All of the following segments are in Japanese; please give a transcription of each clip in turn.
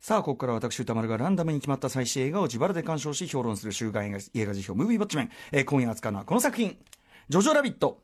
さあ、ここから私、歌丸がランダムに決まった最新映画を自腹で鑑賞し、評論する週刊映画映画辞表、ムービーバッチメン。えー今夜扱うのはこの作品、ジョジョラビット。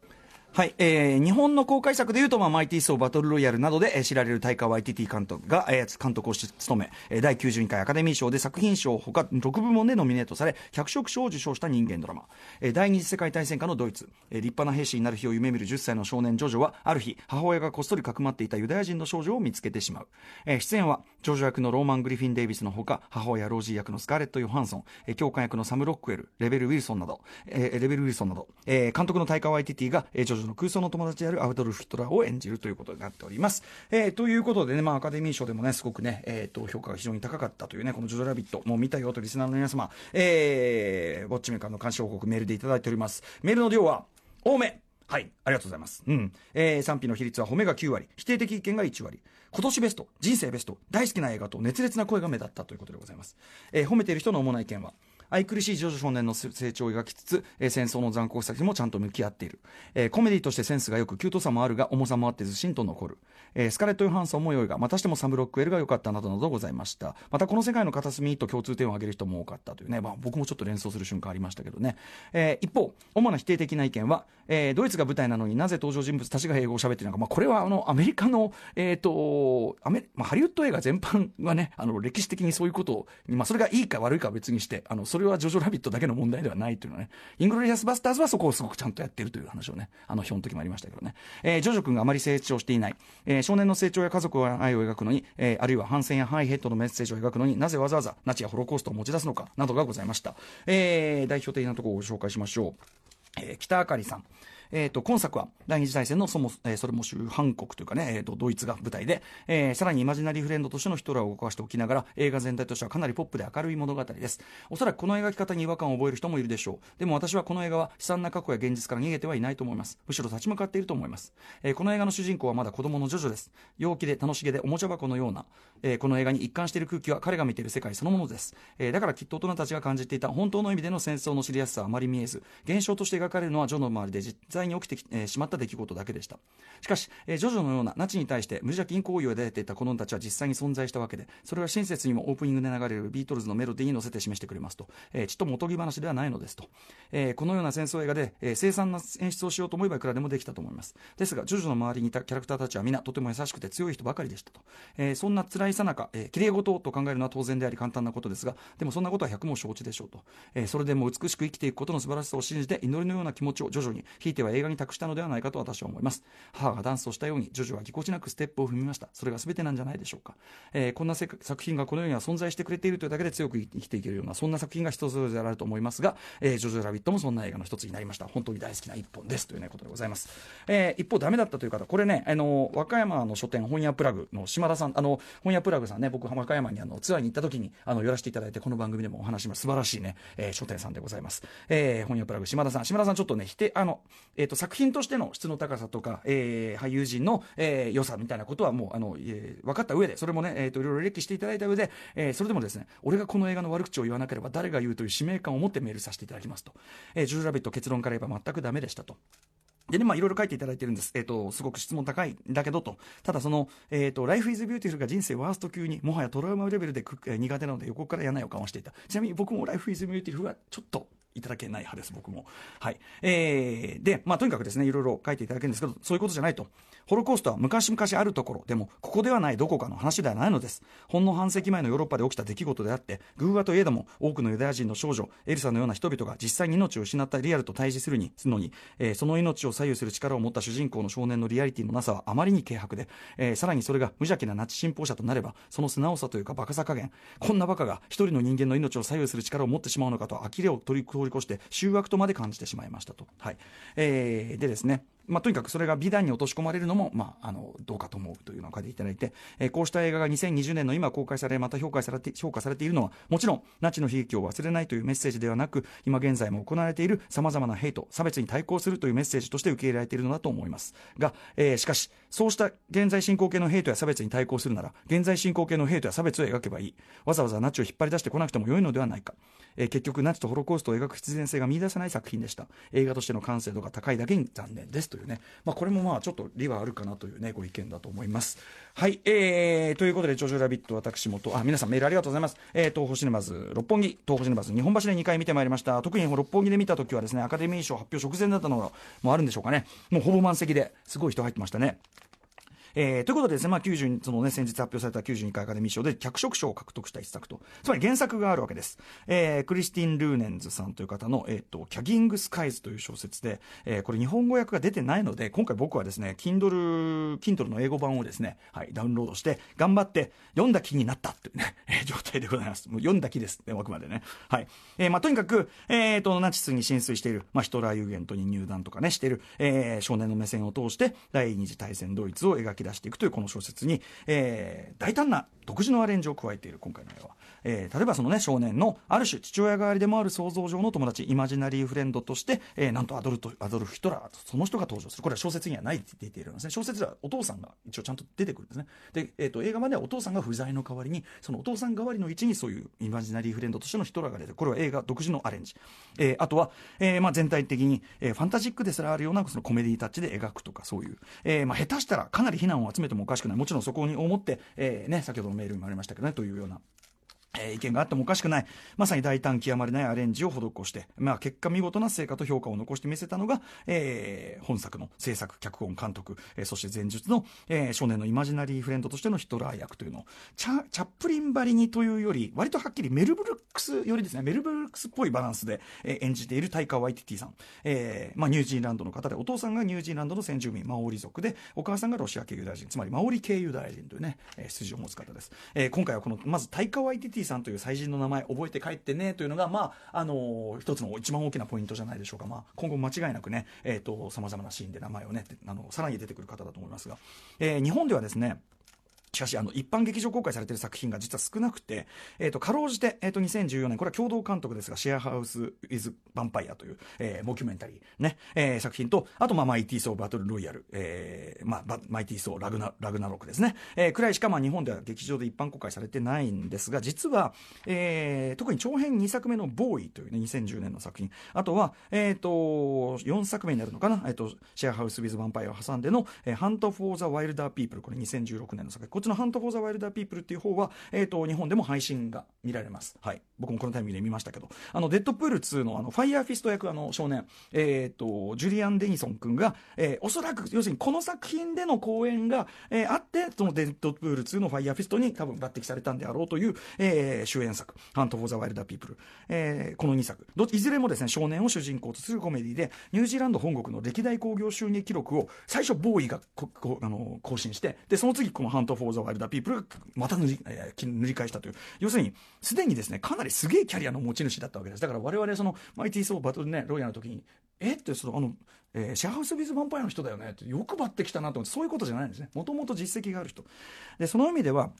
はい、えー、日本の公開作でいうと、まあ、マイティーソーバトルロイヤルなどで、えー知られる大川 YTT 監督が、えー監督を務め、えー第92回アカデミー賞で作品賞ほか6部門でノミネートされ、脚色賞を受賞した人間ドラマ。えー第二次世界大戦下のドイツ、えー立派な兵士になる日を夢見る10歳の少年ジョジョは、ある日、母親がこっそりかくまっていたユダヤ人の少女を見つけてしまう。えー出演は、ジョジョ役のローマン・グリフィン・デイビスのほか、母親ロージー役のスカーレット・ヨハンソン、えー教官役のサム・ロックウェル、レベル・ウィルソンなど、えーレベル・ウィルソンなど、えー監督のタイカワイティティが、えージョジョの空想の友達であるアドルフ・ヒトラーを演じるということになっております。えーということでね、まあ、アカデミー賞でもね、すごくね、えーと、評価が非常に高かったというね、このジョジョラビット、もう見たよとリスナーの皆様、えー、ウォッチメーカーの監視報告メールでいただいております。メールの量は、多めはい、ありがとうございます。うん。えー、賛否の比率は褒めが9割、否定的意見が1割。今年ベスト、人生ベスト、大好きな映画と熱烈な声が目立ったということでございます。えー褒めている人の主な意見は、愛くるしいジョジョ少年の成長を描きつつ、えー戦争の残酷さにもちゃんと向き合っている、えーコメディとしてセンスがよく、キュートさもあるが、重さもあってずしんと残る、えースカレット・ヨハンソンも良いが、またしてもサム・ロックウェルが良かったなどなどございました。また、この世界の片隅と共通点を挙げる人も多かったというね、まあ、僕もちょっと連想する瞬間ありましたけどね。えー一方、主な否定的な意見は、えードイツが舞台なのになぜ登場人物たちが英語を喋っているのか、まあ、これはあのアメリカの、えーとアメまあ、ハリウッド映画全般はね、あの歴史的にそういうことを、まあ、それがいいか悪いかは別にして、あのそれれはジョジョ・ラビットだけの問題ではないというのはね、イングロリアス・バスターズはそこをすごくちゃんとやってるという話をね、あの評の時もありましたけどね、えージョジョ君があまり成長していない、えー少年の成長や家族の愛を描くのに、えーあるいは反戦や反ヘイトのメッセージを描くのになぜわざわざナチやホロコーストを持ち出すのかなどがございました。えー代表的なところをご紹介しましょう。えー北あかりさん。えー、と今作は第二次大戦のそも、えーそれも主犯国というかね、えー、とドイツが舞台で、えーさらにイマジナリーフレンドとしてのヒトラーを動かしておきながら映画全体としてはかなりポップで明るい物語です。おそらくこの描き方に違和感を覚える人もいるでしょう。でも私はこの映画は悲惨な過去や現実から逃げてはいないと思います。むしろ立ち向かっていると思います、えーこの映画の主人公はまだ子供のジョジョです。陽気で楽しげでおもちゃ箱のような、えーこの映画に一貫している空気は彼が見ている世界そのものです、えーだからきっと大人たちが感じていた本当の意味での戦争の知りやすさはあまり見えず現象として描かれるのはジョの周りで実在に起きてき、えーしまった出来事だけでした。しかし、えージョジョのようなナチに対して無邪気に行為を抱いていた子供たちは実際に存在したわけでそれは親切にもオープニングで流れるビートルズのメロディーに乗せて示してくれますと、えーちっともおとぎ話ではないのですと、えーこのような戦争映画で、えー凄惨な演出をしようと思えばいくらでもできたと思います。ですがジョジョの周りにいたキャラクターたちは皆とても優しくて強い人ばかりでしたと、えーそんな辛いさなか、えー、綺麗事と考えるのは当然であり簡単なことですがでもそんなことは百も承知でしょうと、えーそれでも美しく生きていくことの素晴らしさを信じて祈りのような気持ちを徐々にひいては映画に託したのではないかと私は思います。母がダンスをしたようにジョジョはぎこちなくステップを踏みました。それが全てなんじゃないでしょうか、えーこんな作品がこの世には存在してくれているというだけで強く生きていけるようなそんな作品が人それぞれあると思いますが、えージョジョラビットもそんな映画の一つになりました。本当に大好きな一本ですという、ね、ことでございます、えー一方ダメだったという方これねあの和歌山の書店本屋プラグの島田さんあの本屋プラグさんね僕和歌山にあのツアーに行った時にあの寄らせていただいてこの番組でもお話します。素晴らしいね、えー書店さんでございます、えー本屋プラグ島田さん。島田さんちょっとね否定あの、えー、と作品としての質の高さとか、えー俳優陣の、えー良さみたいなことはもうあの、えー分かった上でそれもね、えー、といろいろ歴史していただいた上で、えーそれでもですね俺がこの映画の悪口を言わなければ誰が言うという使命感を持ってメールさせていただきますと、えージョジョラビット結論から言えば全くダメでしたとでね、まあ、いろいろ書いていただいてるんです。えっ、と、すごく質問高いんだけどと。ただ、その、えっ、と、Life is Beautiful が人生ワースト級に、もはやトラウマレベルで、えー苦手なので横から嫌な予感をしていた。ちなみに僕も Life is Beautiful はちょっと、いただけない派です、僕も。はい。えー、で、まあ、とにかくですね、いろいろ書いていただけるんですけど、そういうことじゃないと。ホロコーストは昔々あるところ、でも、ここではないどこかの話ではないのです。ほんの半世紀前のヨーロッパで起きた出来事であって、偶話といえども、多くのユダヤ人の少女、エルサのような人々が実際に命を失ったリアルと対峙するに、すのに、えーその命を左右する力を持った主人公の少年のリアリティのなさはあまりに軽薄で、えーさらにそれが無邪気なナチ信奉者となれば、その素直さというかバカさ加減、こんなバカが一人の人間の命を左右する力を持ってしまうのかと呆れを取り通り越して、醜悪とまで感じてしまいましたと。はい。えーでですね、まあ、とにかくそれが美談に落とし込まれるのも、まあ、あのどうかと思うというのを書いていただいて、えーこうした映画が2020年の今公開されまた評価されて評価されているのはもちろんナチの悲劇を忘れないというメッセージではなく今現在も行われているさまざまなヘイト差別に対抗するというメッセージとして受け入れられているのだと思います。が、えーしかしそうした現在進行形のヘイトや差別に対抗するなら現在進行形のヘイトや差別を描けばいい。わざわざナチを引っ張り出してこなくても良いのではないか、えー結局ナチとホロコーストを描く必然性が見出せない作品でした。映画としての完成度が高いだけに残念です。というね、まあ、これもまあちょっと理はあるかなというねご意見だと思います。はいえー、ということで「ジョジョラビット」私もとあ皆さんメールありがとうございます、えー、東宝シネマズ六本木東宝シネマズ日本橋で2回見てまいりました。特に六本木で見た時はですねアカデミー賞発表直前だったのもあるんでしょうかね。もうほぼ満席ですごい人入ってましたね。えー、ということでですね、まあ、90そのね、先日発表された92回アカデミー賞で脚色賞を獲得した一作と、つまり原作があるわけです。えー、クリスティン・ルーネンズさんという方の、えっ、ー、と、キャギング・スカイズという小説で、えー、これ日本語訳が出てないので、今回僕はですね、Kindle、Kindle の英語版をですね、はい、ダウンロードして、頑張って読んだ気になったというね、状態でございます。もう読んだ気です、ね、あくまでね。はい。えー、まあ、とにかく、えっ、と、ナチスに浸水している、まあ、ヒトラーユーゲントに入団とかね、している、えー、少年の目線を通して、第二次大戦ドイツを描き出していくというこの小説に、えー、大胆な独自のアレンジを加えている今回の絵は、えー、例えばそのね少年のある種父親代わりでもある想像上の友達イマジナリーフレンドとして、えー、なんとアドルトアドルフ・ヒトラーその人が登場する。これは小説にはないって言っているんですね。小説ではお父さんが一応ちゃんと出てくるんですね。で、えーと、映画まではお父さんが不在の代わりにそのお父さん代わりの位置にそういうイマジナリーフレンドとしてのヒトラーが出てこれは映画独自のアレンジ、えー、あとは、えーまあ、全体的に、えー、ファンタジックですらあるようなそのコメディタッチで描くとかそういう、えーまあ、下手したらかなり非難を集めてもおかしくない。もちろんそこに思って、えーね、先ほどのメールにもありましたけどねというようなえー、意見があってもおかしくない、まさに大胆極まりないアレンジを施して、まあ、結果見事な成果と評価を残して見せたのが、えー、本作の制作、脚本、監督、えー、そして前述の、えー、少年のイマジナリーフレンドとしてのヒトラー役というの。を、チャチャップリンばりにというより、割とはっきりメルブルックスよりですね、メルブルックスっぽいバランスで、えー、演じているタイカ・ワイティティさん、えーまあ、ニュージーランドの方で、お父さんがニュージーランドの先住民、マオリ族で、お母さんがロシア系ユダヤ人、つまりマオリ系ユダヤ人というね、えー、筋を持つ方です。えー、今回はこの、まずタイカ・ワイティティさんという祭人の名前覚えて帰ってねというのが、まあ、あのー、一つの一番大きなポイントじゃないでしょうか。まあ、今後間違いなくね、えっ、ー、と、様々なシーンで名前をね、あの、さらに出てくる方だと思いますが、えー、日本ではですね、しかし、あの、一般劇場公開されている作品が実は少なくて、えっ、ー、と、かろうじて、えっ、ー、と、2014年、これは共同監督ですが、シェアハウス・ウィズ・ヴァンパイアという、えー、モキュメンタリー、ね、えー、作品と、あと、まあ、マイティー・ソー・バトル・ロイヤル、えー、まあ、マイティー・ソー・ラグナ、ラグナロクですね、えー、くらいしか、まあ、日本では劇場で一般公開されてないんですが、実は、えー、特に長編2作目のボーイというね、2010年の作品、あとは、えっ、ー、と、4作目になるのかな、えっ、ー、と、シェアハウス・ウィズ・ヴァンパイアを挟んでの、えー、 Hunt for the Wilderpeople、これ2016年の作品、っちの Hunt for the Wilderpeople っていう方は、え、ー、と、日本でも配信が見られます。はい。僕もこのタイミングで見ましたけど、あの、デッドプール2のあの、ファイヤーフィスト役あの少年、えっ、ー、と、ジュリアン・デニソン君が、えー、おそらく、要するにこの作品での好演が、えー、あって、そのデッドプール2のファイヤーフィストに多分抜擢されたんであろうという、えー、主演作、 Hunt for the Wilderpeople、えー、この2作、どいずれもですね、少年を主人公とするコメディで、ニュージーランド本国の歴代興行収入記録を最初、ボーイがここあの更新して、で、その次、この Hunt for the Wilderpeople がまた塗り、塗り返したという、要するに、すでにですね、かなりすげえキャリアの持ち主だったわけです。だから我々その、マイティー・ソー・バトルね、ロイヤルの時に、えって、その、あの、えー、シェアハウス・ウィズ・ヴァンパイアの人だよねって、よく抜擢したなと思って、そういうことじゃないんですね。もともと実績がある人。で、その意味では、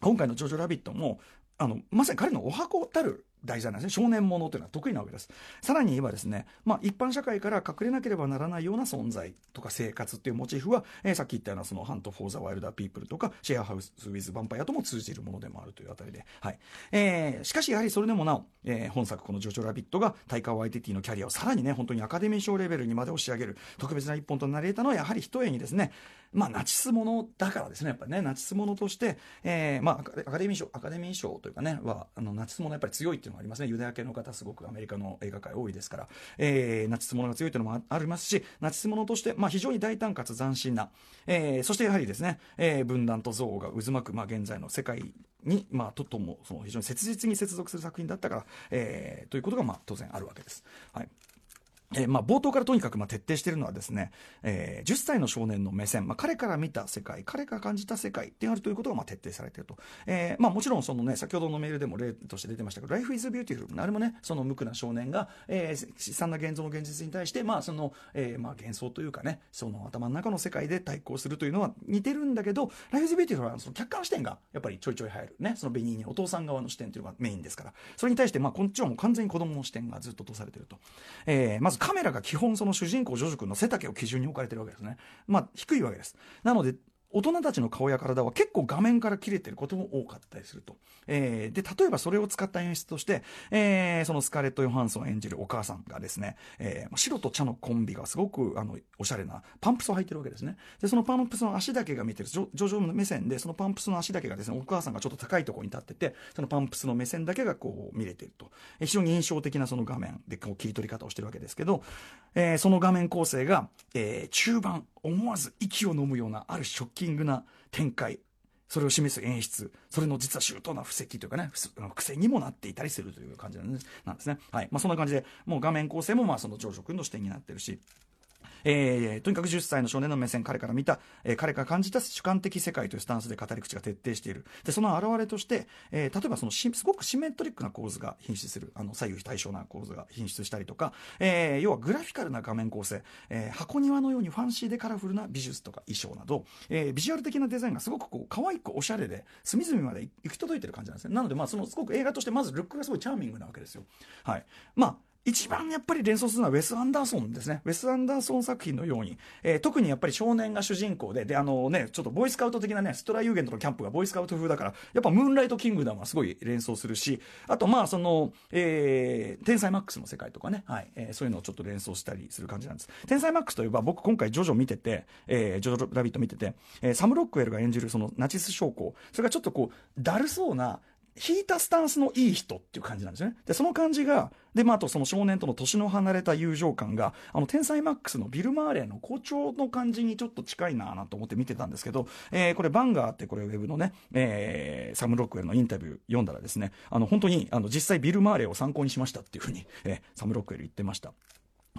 今回のジョジョ・ラビットも、も、まさに彼の十八番たる題材なんですね。少年ものというのは得意なわけです。さらに言えばですね、まあ、一般社会から隠れなければならないような存在とか生活っていうモチーフは、えー、さっき言ったようなその Hunt for the Wilderpeople とか、シェアハウス・ウィズ・ヴァンパイアとも通じるものでもあるというあたりで。はい。えー、しかしやはりそれでもなお、えー、本作このジョジョ・ラビットがタイカー・ワイティティのキャリアをさらにね、本当にアカデミー賞レベルにまで押し上げる特別な一本となり得たのは、やはりひとえにですね、まあ、ナチスものだからですね、やっぱりね、ナチスものとして、えー、まあ、アカデミー賞、アカデミー賞というかね、は、あの、ナチスものやっぱり強いっていうのがありますね。ユダヤ系の方、すごくアメリカの映画界多いですから、えー、ナチスものが強いというのもありますし、ナチスものとして、まあ、非常に大胆かつ斬新な、えー、そしてやはりですね、えー、分断と憎悪が渦巻く、まあ、現在の世界に、まあ、ととも、その非常に切実に接続する作品だったから、えー、ということが、まあ、当然あるわけです。はい。えー、まあ、冒頭からとにかくま徹底しているのはですね、えー、10歳の少年の目線、まあ、彼から見た世界、彼が感じた世界であるということがま徹底されていると。えー、まあ、もちろんそのね、先ほどのメールでも例として出てましたけど、Life is Beautiful、あれもね、その無垢な少年が、えー、悲惨な現像の現実に対して、まあ、その、え、ま、幻想というかね、その頭の中の世界で対抗するというのは似てるんだけど、Life is Beautiful はその客観視点がやっぱりちょいちょい入る。ね、そのベニーにお父さん側の視点というのがメインですから、それに対して、ま、こっちはもう完全に子供の視点がずっと通されていると。え、まずカメラが基本その主人公ジョジョ君の背丈を基準に置かれてるわけですね。まあ、低いわけです。なので、大人たちの顔や体は結構画面から切れてることも多かったりすると。えー、で、例えばそれを使った演出として、えー、そのスカーレット・ヨハンソン演じるお母さんがですね、えー、白と茶のコンビがすごく、あの、おしゃれなパンプスを履いてるわけですね。で、そのパンプスの足だけが見てる、ジョジョの目線で、そのパンプスの足だけがですね、お母さんがちょっと高いところに立ってて、そのパンプスの目線だけがこう見れてると。え、非常に印象的なその画面でこう切り取り方をしてるわけですけど、えー、その画面構成が、えー、中盤、思わず息を飲むようなあるショッキングな展開それを示す演出、それの実は周到な布石というかね、癖にもなっていたりするという感じなんですね。はい。まあ、そんな感じで、もう画面構成もまあその長所君の視点になってるし、えー、とにかく10歳の少年の目線、彼から見た、えー、彼が感じた主観的世界というスタンスで語り口が徹底している。で、その表れとして、えー、例えばそのすごくシメトリックな構図が品質する、あの、左右非対称な構図が品質したりとか、えー、要はグラフィカルな画面構成、えー、箱庭のようにファンシーでカラフルな美術とか衣装など、えー、ビジュアル的なデザインがすごくこう、可愛くおしゃれで、隅々まで行き届いてる感じなんですね。なので、まあ、そのすごく映画としてまずルックがすごいチャーミングなわけですよ。はい。まあ、一番やっぱり連想するのはウェス・アンダーソンですね。ウェス・アンダーソン作品のように、えー、特にやっぱり少年が主人公で、で、あのね、ちょっとボーイスカウト的なね、ストライユーゲントのキャンプがボーイスカウト風だから、やっぱムーンライト・キングダムはすごい連想するし、あとまあその、えー、天才マックスの世界とかね、はい、えー、そういうのをちょっと連想したりする感じなんです。天才マックスといえば僕今回ジョジョ見てて、えー、ジョジョラビット見てて、えー、サム・ロックウェルが演じるそのナチス将校、それがちょっとこう、だるそうな、引いたスタンスのいい人っていう感じなんですよね。で、その感じが、で、まあ、あとその少年との年の離れた友情感が、あの、天才マックスのビル・マーレーの校長の感じにちょっと近いなぁなと思って見てたんですけど、えー、これ、 BANGER ってこれウェブのね、えー、サム・ロックウェルのインタビュー読んだらですね、あの、本当に、あの、実際ビル・マーレーを参考にしましたっていうふうに、えー、サム・ロックウェル言ってました。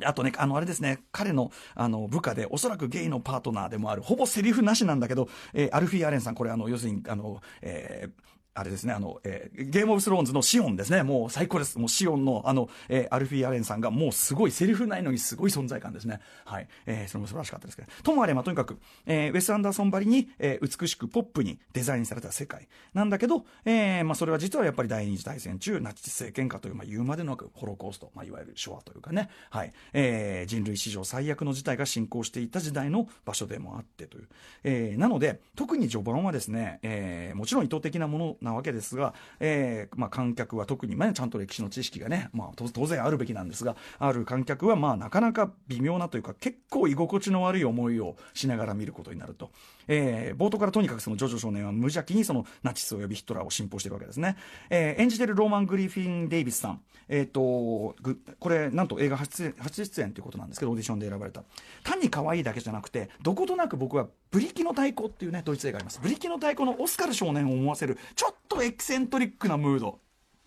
あとね、あの、あれですね、彼の、あの、部下で、おそらくゲイのパートナーでもある、ほぼセリフなしなんだけど、えー、アルフィー・アレンさん、これ、あの、要するに、あの、えー、あれですね、あの、えー、ゲームオブスローンズのシオンですね。もう最高です。もうシオンの、あの、えー、アルフィー・アレンさんがもうすごいセリフないのにすごい存在感ですね。はい。えー、それも素晴らしかったですけど。ともあれ、まあ、とにかく、えー、ウェス・アンダーソンばりに、えー、美しくポップにデザインされた世界なんだけど、えー、まあ、それは実はやっぱり第二次大戦中、ナチス政権下という、まあ、言うまでのホロコースト、まあ、いわゆる昭和というかね、はい。えー、人類史上最悪の事態が進行していた時代の場所でもあってという。えー、なので、特に序盤はですね、えー、もちろん意図的なものなわけですが、えーまあ、観客は特に、ね、ちゃんと歴史の知識がね、まあ、当然あるべきなんですが、ある観客は、まあ、なかなか微妙なというか、結構居心地の悪い思いをしながら見ることになると。えー、冒頭からとにかくそのジョジョ少年は無邪気にそのナチスを呼びヒトラーを信奉してるわけですね。えー、演じてるローマン・グリフィン・デイビスさん。えっ、ー、と、これ、なんと映画初初出演ということなんですけど、オーディションで選ばれた。単に可愛いだけじゃなくて、どことなく僕は、ブリキの太鼓っていうね、ドイツ映画あります。ブリキの太鼓のオスカル少年を思わせる、ちょっとエキセントリックなムード。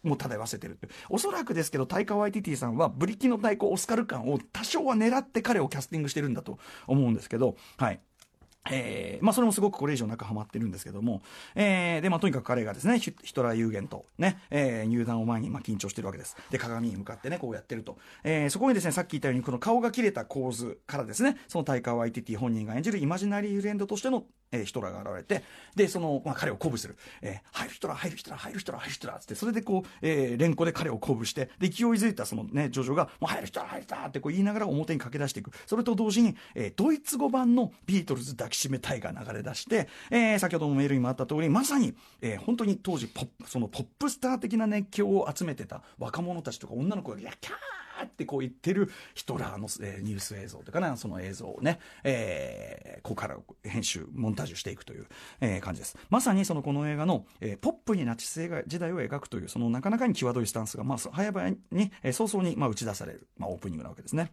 も漂わせてるっておそらくですけど、タイカ・ワイティティさんは、ブリキの太鼓オスカル感を多少は狙って彼をキャスティングしてるんだと思うんですけど、はい。えー、まあそれもすごくこれ以上なくハマってるんですけども、えー、で、まあとにかく彼がですね、ヒトラー有限とね、えー、入団を前にまあ緊張してるわけです。で、鏡に向かってね、こうやってると。えー、そこにですね、さっき言ったように、この顔が切れた構図からですね、そのタイカー・ワイティティ本人が演じるイマジナリーフレンドとしての、えー、ヒトラーが現れて、で、その、まあ彼を鼓舞する。えー、入るヒトラー、入るヒトラー、入るヒトラー、入るヒトラーって、それでこう、えー、連呼で彼を鼓舞して、で、勢いづいたそのね、ジョジョが、もう入るヒトラー、入るヒトラーってこう言いながら表に駆け出していく。それと同時に、えー、ドイツ語版のビートルズ抱きしめたいが流れ出して、えー、先ほどのメールにもあった通り、まさに、えー、本当に当時ポップ、そのポップスター的な熱狂を集めてた若者たちとか女の子が、いや、キャーってこう言ってるヒトラーの、えー、ニュース映像というかな、その映像をね、えー、ここから編集、モンタージュしていくという、えー、感じです。まさにそのこの映画の、えー、ポップにナチス時代を描くという、そのなかなかに際どいスタンスが、まあ、早々に、えー、早々に、まあ、打ち出される、まあ、オープニングなわけですね。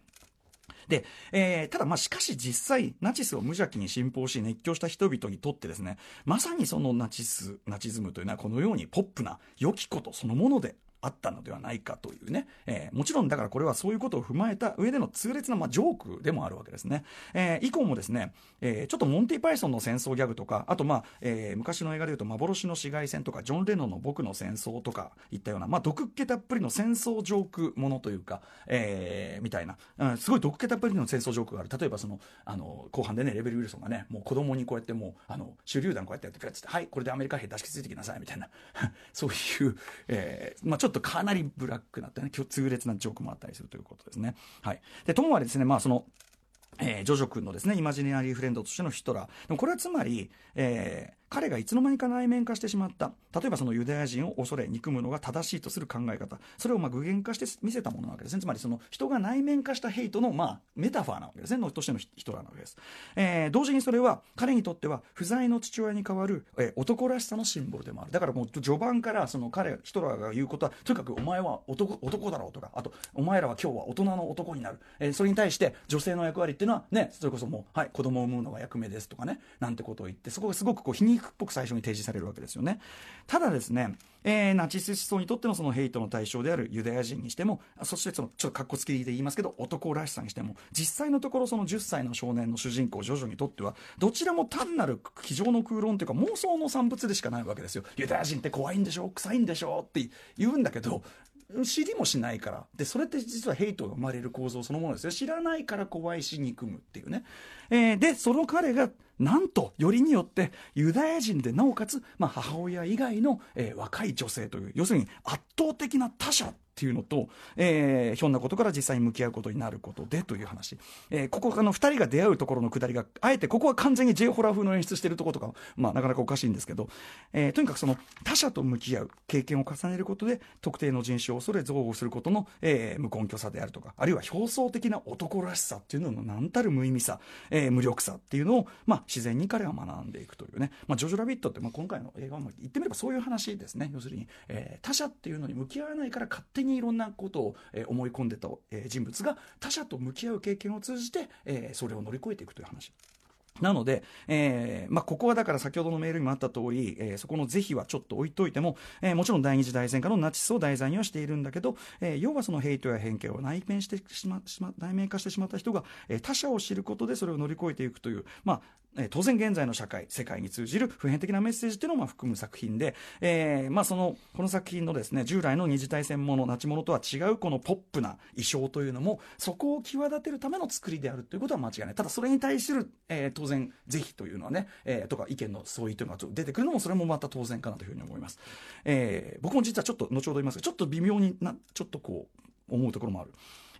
で、えー、ただまあしかし実際、ナチスを無邪気に信奉し熱狂した人々にとってですね、まさにそのナチス、ナチズムというのはこのようにポップな良きことそのものであったのではないかというね、えー、もちろんだからこれはそういうことを踏まえた上での痛烈な、まあ、ジョークでもあるわけですね。えー、以降もですね、えー、ちょっとモンティ・パイソンの戦争ギャグとか、あとまあ、えー、昔の映画でいうと幻の市街戦とか、ジョン・レノンの僕の戦争とかいったような、まあ、毒っ気たっぷりの戦争ジョークものというか、えー、みたいな、うん、すごい毒っ気たっぷりの戦争ジョークがある。例えばその、あの、後半でね、レベル・ウィルソンがね、もう子供にこうやってもう、あの、手榴弾こうやってやって、ピャッつって、はい、これでアメリカ兵出しきついてきなさい、みたいな、そういう、えー、まあちょっとっとかなりブラックなってね、痛烈なジョークもあったりするということですね。はい。で、ともあれですね、まあその、えー、ジョジョ君のですね、イマジナリーフレンドとしてのヒトラー。でもこれはつまり、えー、彼がいつの間にか内面化してしまった。例えばそのユダヤ人を恐れ、憎むのが正しいとする考え方。それをまあ具現化して見せたものなわけですね。つまりその人が内面化したヘイトのまあメタファーなわけですね。のとしてのヒトラーなわけです。えー、同時にそれは彼にとっては不在の父親に代わる、えー、男らしさのシンボルでもある。だからもう序盤からその彼、ヒトラーが言うことは、とにかくお前は男男だろうとか、あと、お前らは今日は大人の男になる。えー、それに対して女性の役割っていうのはね、それこそもう、はい、子供を産むのが役目ですとかね、なんてことを言って、そこがすごくこう皮肉っぽく最初に提示されるわけですよね。ただですね、えー、ナチス思想にとってのそのヘイトの対象であるユダヤ人にしても、そしてそのちょっとかっこつきで言いますけど、男らしさにしても、実際のところその10歳の少年の主人公、ジョジョにとっては、どちらも単なる机上の空論というか妄想の産物でしかないわけですよ。ユダヤ人って怖いんでしょ？臭いんでしょ？って言うんだけど、知りもしないから。でそれって実はヘイトが生まれる構造そのものですよ。知らないから怖いし憎むっていうね、えー、でその彼がなんとよりによってユダヤ人でなおかつ、まあ、母親以外の、えー、若い女性という要するに圧倒的な他者っていうのと、えー、ひょんなことから実際に向き合うことになることでという話、えー、ここあの2人が出会うところのくだりがあえてここは完全に J ホラー風の演出してるところとか、まあ、なかなかおかしいんですけど、えー、とにかくその他者と向き合う経験を重ねることで特定の人種を恐れ憎悪することの、えー、無根拠さであるとかあるいは表層的な男らしさっていうのの何たる無意味さ、えー、無力さっていうのを、まあ、自然に彼は学んでいくというね、まあ、ジョジョラビットって、まあ、今回の映画も言ってみればそういう話ですね。要するに、えー、他者っていうのに向き合わないから勝手にいろんなことを思い込んでた、人物が他者と向き合う経験を通じて、それを乗り越えていくという話。なので、えーまあ、ここはだから先ほどのメールにもあった通り、えー、そこの是非はちょっと置いといても、えー、もちろん第二次大戦下のナチスを題材にはしているんだけど、えー、要はそのヘイトや偏見を内面してしましま内面化してしまった人が、えー、他者を知ることでそれを乗り越えていくという、まあえー、当然現在の社会世界に通じる普遍的なメッセージというのをまあ含む作品で、えーまあ、そのこの作品のですね従来の二次大戦ものナチものとは違うこのポップな衣装というのもそこを際立てるための作りであるということは間違いない。ただそれに対する、えー、当然是非というのはね、えー、とか意見の相違というのが出てくるのもそれもまた当然かなというふうに思います、えー、僕も実はちょっと後ほど言いますがちょっと微妙になちょっとこう思うところもある、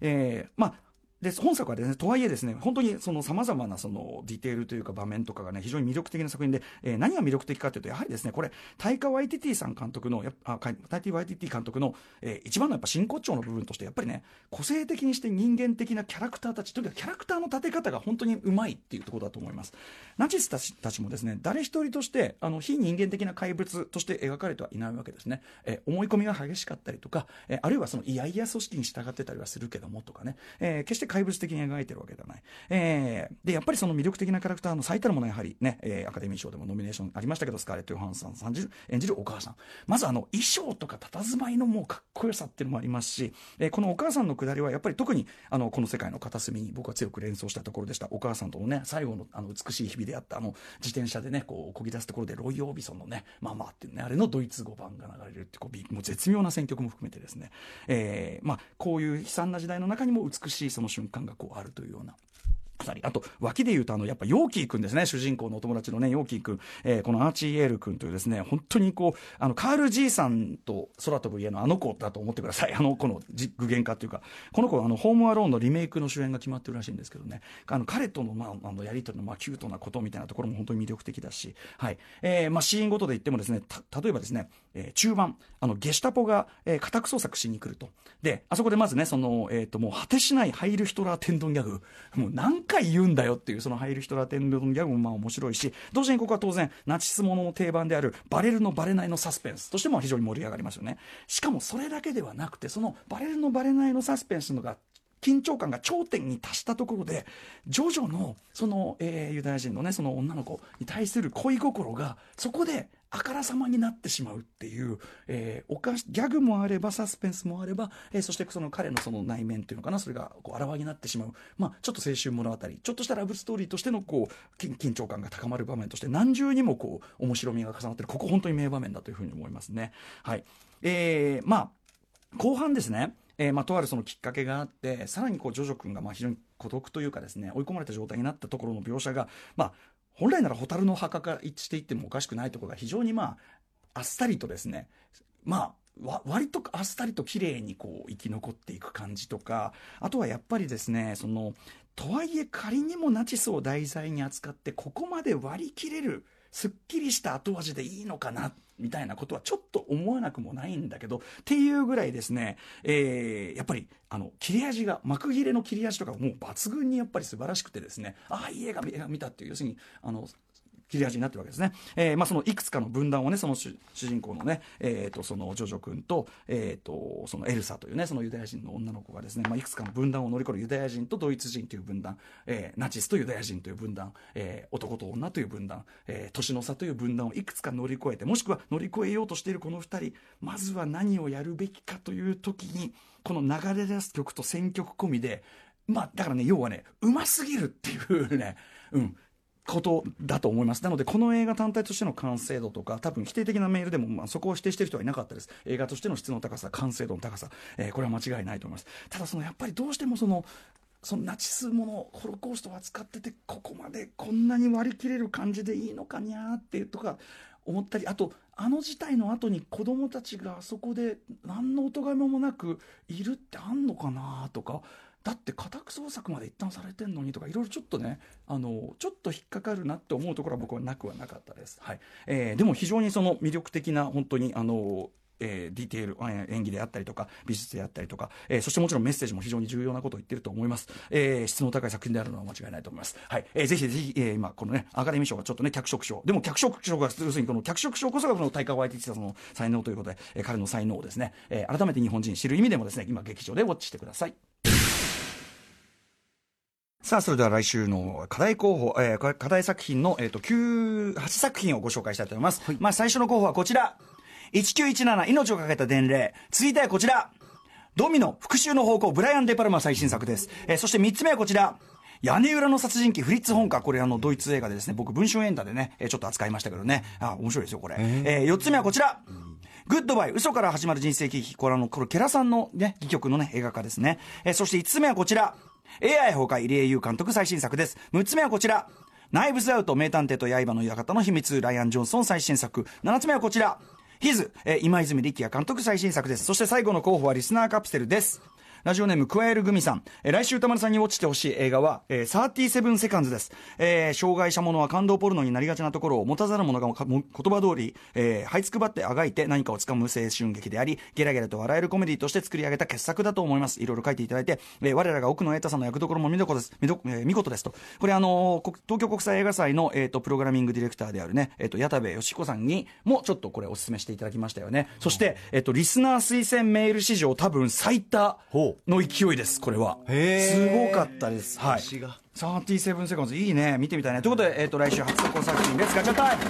えー、まあで本作はですねとはいえですね本当にその様々なそのディテールというか場面とかがね非常に魅力的な作品で、えー、何が魅力的かというとやはりですねこれタイカ・ワイティティさん監督のやあタイカ・ワイティティ監督の、えー、一番のやっぱ真骨頂の部分としてやっぱりね個性的にして人間的なキャラクターたちとにかくキャラクターの立て方が本当にうまいっていうところだと思います。ナチスたちたちもですね誰一人としてあの非人間的な怪物として描かれてはいないわけですね、えー、思い込みが激しかったりとか、えー、あるいはそのいやいや組織に従ってたりはするけどもとかね、えー、決して怪物的に描いてるわけではない。えー、で、やっぱりその魅力的なキャラクターの最たるものはやはりね、えー、アカデミー賞でもノミネーションありましたけど、スカーレット・ヨハンソンさん演じるお母さん。まずあの、衣装とか佇まいのもうかっこよさっていうのもありますし、えー、このお母さんのくだりはやっぱり特に、あの、この世界の片隅に僕は強く連想したところでした。お母さんとのね、最後のあの美しい日々であった、あの、自転車でね、こう、こぎ出すところでロイ・オービソンのね、ママっていうね、あれのドイツ語版が流れるってこう、もう絶妙な選曲も含めてですね、えー、まあ、こういう悲惨な時代の中にも美しいその瞬間がこうあるというような。人あと脇で言うとあのやっぱヨーキー君ですね。主人公のお友達のねヨーキー君、えー、このアーチー・イェーツ君というですね本当にこうあのカールじいさんと空飛ぶ家のあの子だと思ってください。あの子の具現化というか。この子はあのホームアローンのリメイクの主演が決まってるらしいんですけどね。あの彼との,、まあ、あのやり取りのまあキュートなことみたいなところも本当に魅力的だし、はい。えーまあ、シーンごとで言ってもですね例えばですね、えー、中盤。あのゲシュタポが、えー、家宅捜索しに来ると。であそこでまずねその、えーと、もう果てしないハイルヒトラー天丼ギャグ。もう何回言うんだよっていうそのハイルヒトラー天丼ギャグもまあ面白いし同時にここは当然ナチスものの定番であるバレるのバレないのサスペンスとしても非常に盛り上がりますよね。しかもそれだけではなくてそのバレるのバレないのサスペンスのが緊張感が頂点に達したところでジョジョのその、えー、ユダヤ人のねその女の子に対する恋心がそこであからさまになってしまうっていう、えー、おかしギャグもあればサスペンスもあれば、えー、そしてその彼のその内面っていうのかなそれがこうあらわになってしまう、まあ、ちょっと青春物語。ちょっとしたラブストーリーとしてのこう緊張感が高まる場面として何重にもこう面白みが重なってる。ここ本当に名場面だというふうに思いますね。はい。えー、まあ後半ですね。えー、まあ、とあるそのきっかけがあってさらにこうジョジョ君がまあ非常に孤独というかですね追い込まれた状態になったところの描写が、まあ、本来なら蛍の墓から一致していってもおかしくないところが非常にまああっさりとですねまあ割とあっさりと綺麗にこう生き残っていく感じとかあとはやっぱりですねそのとはいえ仮にもナチスを題材に扱ってここまで割り切れるすっきりした後味でいいのかなみたいなことはちょっと思わなくもないんだけどっていうぐらいですね、えー、やっぱりあの切れ味が幕切れの切れ味とかもう抜群にやっぱり素晴らしくてですねああいい映画見たっていう要するにあの切れ味になってるわけですね。えー、まあ、そのいくつかの分断をね、その主人公のね、え、ー、と、そのジョジョ君と、え、ー、と、そのエルサというね、そのユダヤ人の女の子がですね、まあ、いくつかの分断を乗り越えるユダヤ人とドイツ人という分断、えー、ナチスとユダヤ人という分断、えー、男と女という分断、えー、年の差という分断をいくつか乗り越えて、もしくは乗り越えようとしているこの二人、まずは何をやるべきかという時に、この流れ出す曲と選曲込みで、まあ、だからね、要はね、うますぎるっていうね、うん、ことだと思います。なので、この映画単体としての完成度とか、多分否定的なメールでも、まあ、そこを否定してる人はいなかったです。映画としての質の高さ、完成度の高さ、えー、これは間違いないと思います。ただ、その、やっぱりどうしてもその、そのナチスものホロコーストを扱っててここまでこんなに割り切れる感じでいいのかにゃーってとか思ったりあとあの事態の後に子供たちがあそこで何のお咎めもなくいるってあんのかなとかだって家宅捜索まで一旦されてんのにとかいろいろちょっとねあのちょっと引っかかるなって思うところは僕はなくはなかったです、はいえー、でも非常にその魅力的な本当にあのえー、ディテール、えー、演技であったりとか、美術であったりとか、えー、そしてもちろんメッセージも非常に重要なことを言ってると思います。えー、質の高い作品であるのは間違いないと思います。はい。えー、ぜひぜひ、えー、今、このね、アカデミー賞がちょっとね、脚色賞。でも脚色賞が、要するにこの脚色賞こそがこの大会を相手にしたその才能ということで、えー、彼の才能をですね、えー、改めて日本人知る意味でもですね、今劇場でウォッチしてください。さあ、それでは来週の課題候補、えー、課題作品の、えっ、ー、と、9、8作品をご紹介したいと思います。はい、まあ、最初の候補はこちら。1917命をかけた伝令。続いてはこちら。ドミノ復讐の咆哮、ブライアン・デ・パルマ最新作です。えー、そして3つ目はこちら。屋根裏の殺人鬼フリッツ・ホンカこれあのドイツ映画でですね僕文春エンタでね、えー、ちょっと扱いましたけどねあ面白いですよこれ、えー、4つ目はこちら、グッドバイ嘘から始まる人生喜劇これあのこれケラさんのね戯曲のね映画化ですね、えー、そして5つ目はこちら AI 崩壊、入江優監督最新作です。6つ目はこちら。ナイブズアウト、名探偵と刃の館の秘密、ライアン・ジョンソン最新作。7つ目はこちら。ヒズ、えー、今泉力也監督最新作です。そして最後の候補はリスナーカプセルです。ラジオネーム、クワエルグミさん。えー、来週歌丸さんに落ちてほしい映画は、えー、37セカンズです。えー、障害者者は感動ポルノになりがちなところを持たざる者が言葉通り、えー、這いつくばってあがいて何かをつかむ青春劇であり、ゲラゲラと笑えるコメディとして作り上げた傑作だと思います。いろいろ書いていただいて、えー、我らが奥野瑛太さんの役どころも見どこです。見ど、えー、見事ですと。これあのー、東京国際映画祭の、えっ、ー、と、プログラミングディレクターであるね、えっ、ー、と、矢田部義彦さんにもちょっとこれお勧めしていただきましたよね。そして、えっ、と、リスナー推薦メール史上多分最多の勢いです。これは。すごかったです。はい。37セコンズいいね見てみたいね。ということで、えーと、来週初投稿作品です。ガチャタイム。い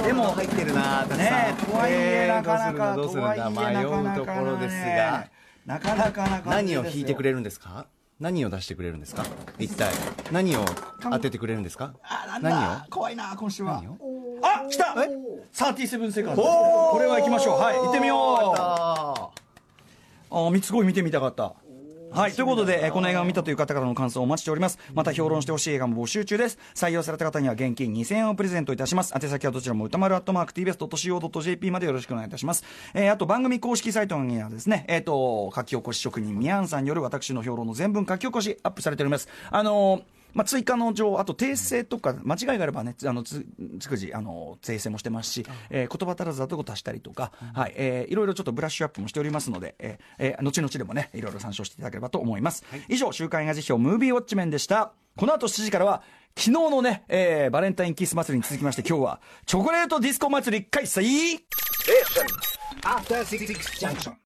やでも入ってるなねとはいえなかなか。どうするんだ迷うところですが。なかなかなか何を引いてくれるんですか？何を出してくれるんですか？一体。何を当ててくれるんですか？何を？怖いな今週は。あ来た。37セカンドこれは行きましょう。はい行ってみようあ三つ子見てみたかった。はい。ということで、えこの映画を見たという方からの感想をお待ちしております。また評論してほしい映画も募集中です。採用された方には現金2000円をプレゼントいたします。宛先はどちらも歌丸アットマーク tbs.co.jp までよろしくお願いいたします。えー、あと番組公式サイトにはですね、えっ、ー、と、書き起こし職人ミヤンさんによる私の評論の全文書き起こしアップされております。あのーまあ、追加の情、あと訂正とか、間違いがあればね、あのつつくじあの訂正もしてますし、えー、言葉足らずだとこ足したりとか、はいえー、いろいろちょっとブラッシュアップもしておりますので、えーえー、後々でもね、いろいろ参照していただければと思います。はい、以上、週刊映画辞表、ムービーウォッチメンでした。この後7時からは、昨日のね、えー、バレンタインキス祭りに続きまして、今日は、チョコレートディスコ祭り開催。え